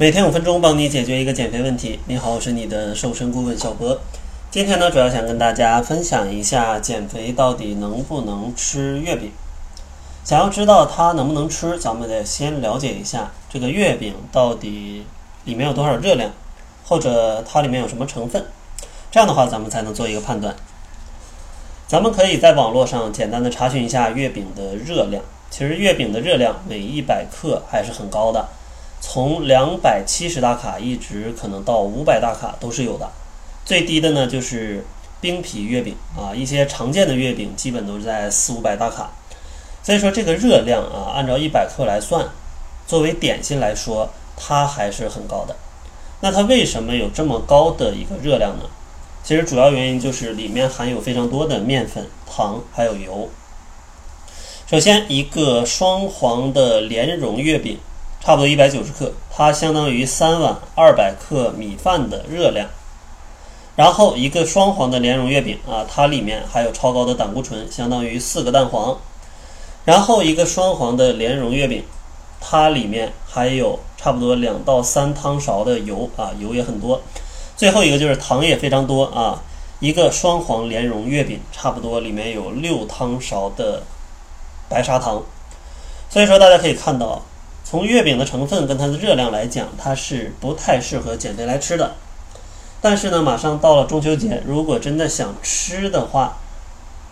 每天五分钟，帮你解决一个减肥问题。你好，我是你的瘦身顾问小博。今天呢，主要想跟大家分享一下减肥到底能不能吃月饼。想要知道它能不能吃，咱们得先了解一下这个月饼到底里面有多少热量，或者它里面有什么成分。这样的话，咱们才能做一个判断。咱们可以在网络上简单的查询一下月饼的热量。其实月饼的热量每一百克还是很高的，从两百七十大卡一直可能到五百大卡都是有的。最低的呢就是冰皮月饼啊，一些常见的月饼基本都是在四五百大卡。所以说这个热量啊，按照一百克来算，作为点心来说，它还是很高的。那它为什么有这么高的一个热量呢？其实主要原因就是里面含有非常多的面粉、糖还有油。首先，一个双黄的莲蓉月饼，差不多一百九十克，它相当于三碗二百克米饭的热量。然后，一个双黄的莲蓉月饼啊，它里面还有超高的胆固醇，相当于四个蛋黄。然后，一个双黄的莲蓉月饼，它里面还有差不多两到三汤勺的油啊，油也很多。最后一个就是糖也非常多啊，一个双黄莲蓉月饼差不多里面有六汤勺的白砂糖，所以说大家可以看到，从月饼的成分跟它的热量来讲，它是不太适合减肥来吃的。但是呢，马上到了中秋节，如果真的想吃的话，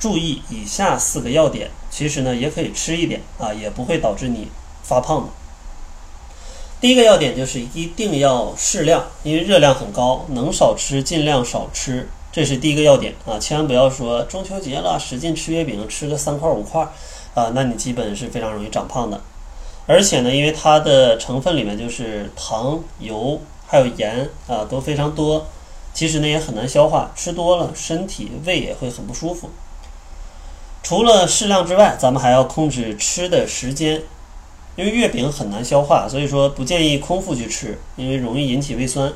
注意以下四个要点，其实呢也可以吃一点啊，也不会导致你发胖的。第一个要点就是一定要适量，因为热量很高，能少吃尽量少吃，这是第一个要点啊！千万不要说中秋节了使劲吃月饼，吃个三块五块啊，那你基本是非常容易长胖的。而且呢，因为它的成分里面就是糖、油还有盐啊，都非常多，其实呢也很难消化，吃多了身体胃也会很不舒服。除了适量之外，咱们还要控制吃的时间。因为月饼很难消化，所以说不建议空腹去吃，因为容易引起胃酸；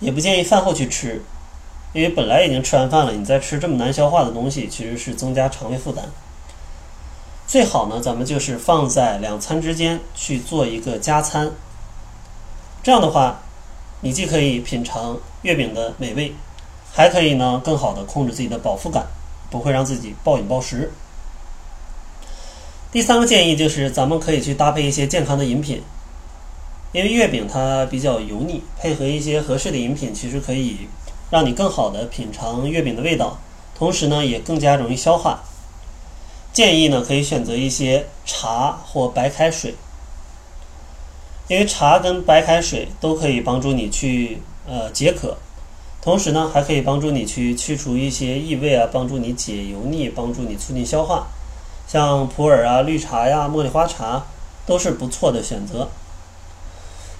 也不建议饭后去吃，因为本来已经吃完饭了，你再吃这么难消化的东西，其实是增加肠胃负担。最好呢，咱们就是放在两餐之间去做一个加餐，这样的话，你既可以品尝月饼的美味，还可以呢更好的控制自己的饱腹感，不会让自己暴饮暴食。第三个建议就是，咱们可以去搭配一些健康的饮品，因为月饼它比较油腻，配合一些合适的饮品，其实可以让你更好的品尝月饼的味道，同时呢也更加容易消化。建议呢可以选择一些茶或白开水，因为茶跟白开水都可以帮助你去呃解渴，同时呢还可以帮助你去去除一些异味啊，帮助你解油腻，帮助你促进消化。像普洱啊、绿茶呀、茉莉花茶都是不错的选择。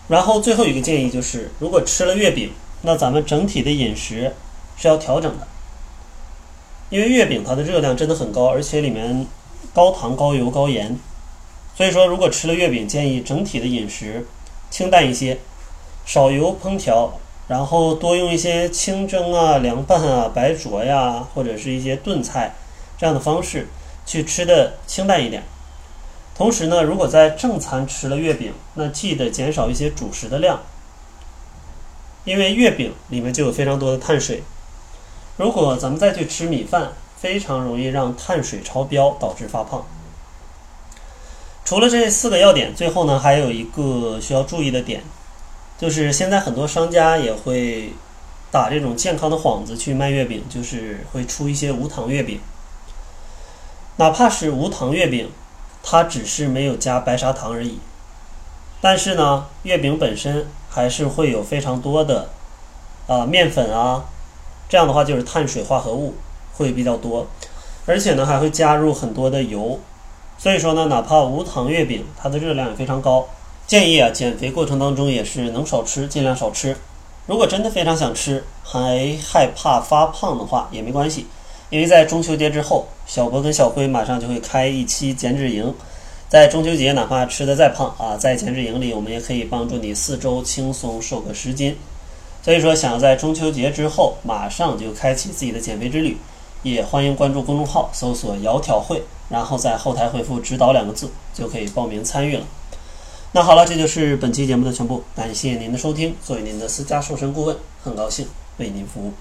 然后最后一个建议就是，如果吃了月饼，那咱们整体的饮食是要调整的，因为月饼它的热量真的很高，而且里面高糖、高油、高盐，所以说如果吃了月饼，建议整体的饮食清淡一些，少油烹调，然后多用一些清蒸啊、凉拌啊、白灼呀，或者是一些炖菜这样的方式。去吃的清淡一点，同时呢，如果在正餐吃了月饼，那记得减少一些主食的量，因为月饼里面就有非常多的碳水。如果咱们再去吃米饭，非常容易让碳水超标，导致发胖。除了这四个要点，最后呢，还有一个需要注意的点，就是现在很多商家也会打这种健康的幌子去卖月饼，就是会出一些无糖月饼。哪怕是无糖月饼，它只是没有加白砂糖而已。但是呢，月饼本身还是会有非常多的啊面粉啊，这样的话就是碳水化合物会比较多，而且呢还会加入很多的油。所以说呢，哪怕无糖月饼，它的热量也非常高。建议啊，减肥过程当中也是能少吃尽量少吃。如果真的非常想吃，还害怕发胖的话，也没关系。因为在中秋节之后，小博跟小辉马上就会开一期减脂营，在中秋节哪怕吃的再胖啊，在减脂营里我们也可以帮助你四周轻松瘦个十斤。所以说，想要在中秋节之后马上就开启自己的减肥之旅，也欢迎关注公众号，搜索“窈窕会”，然后在后台回复“指导”两个字，就可以报名参与了。那好了，这就是本期节目的全部，感谢您的收听。作为您的私家瘦身顾问，很高兴为您服务。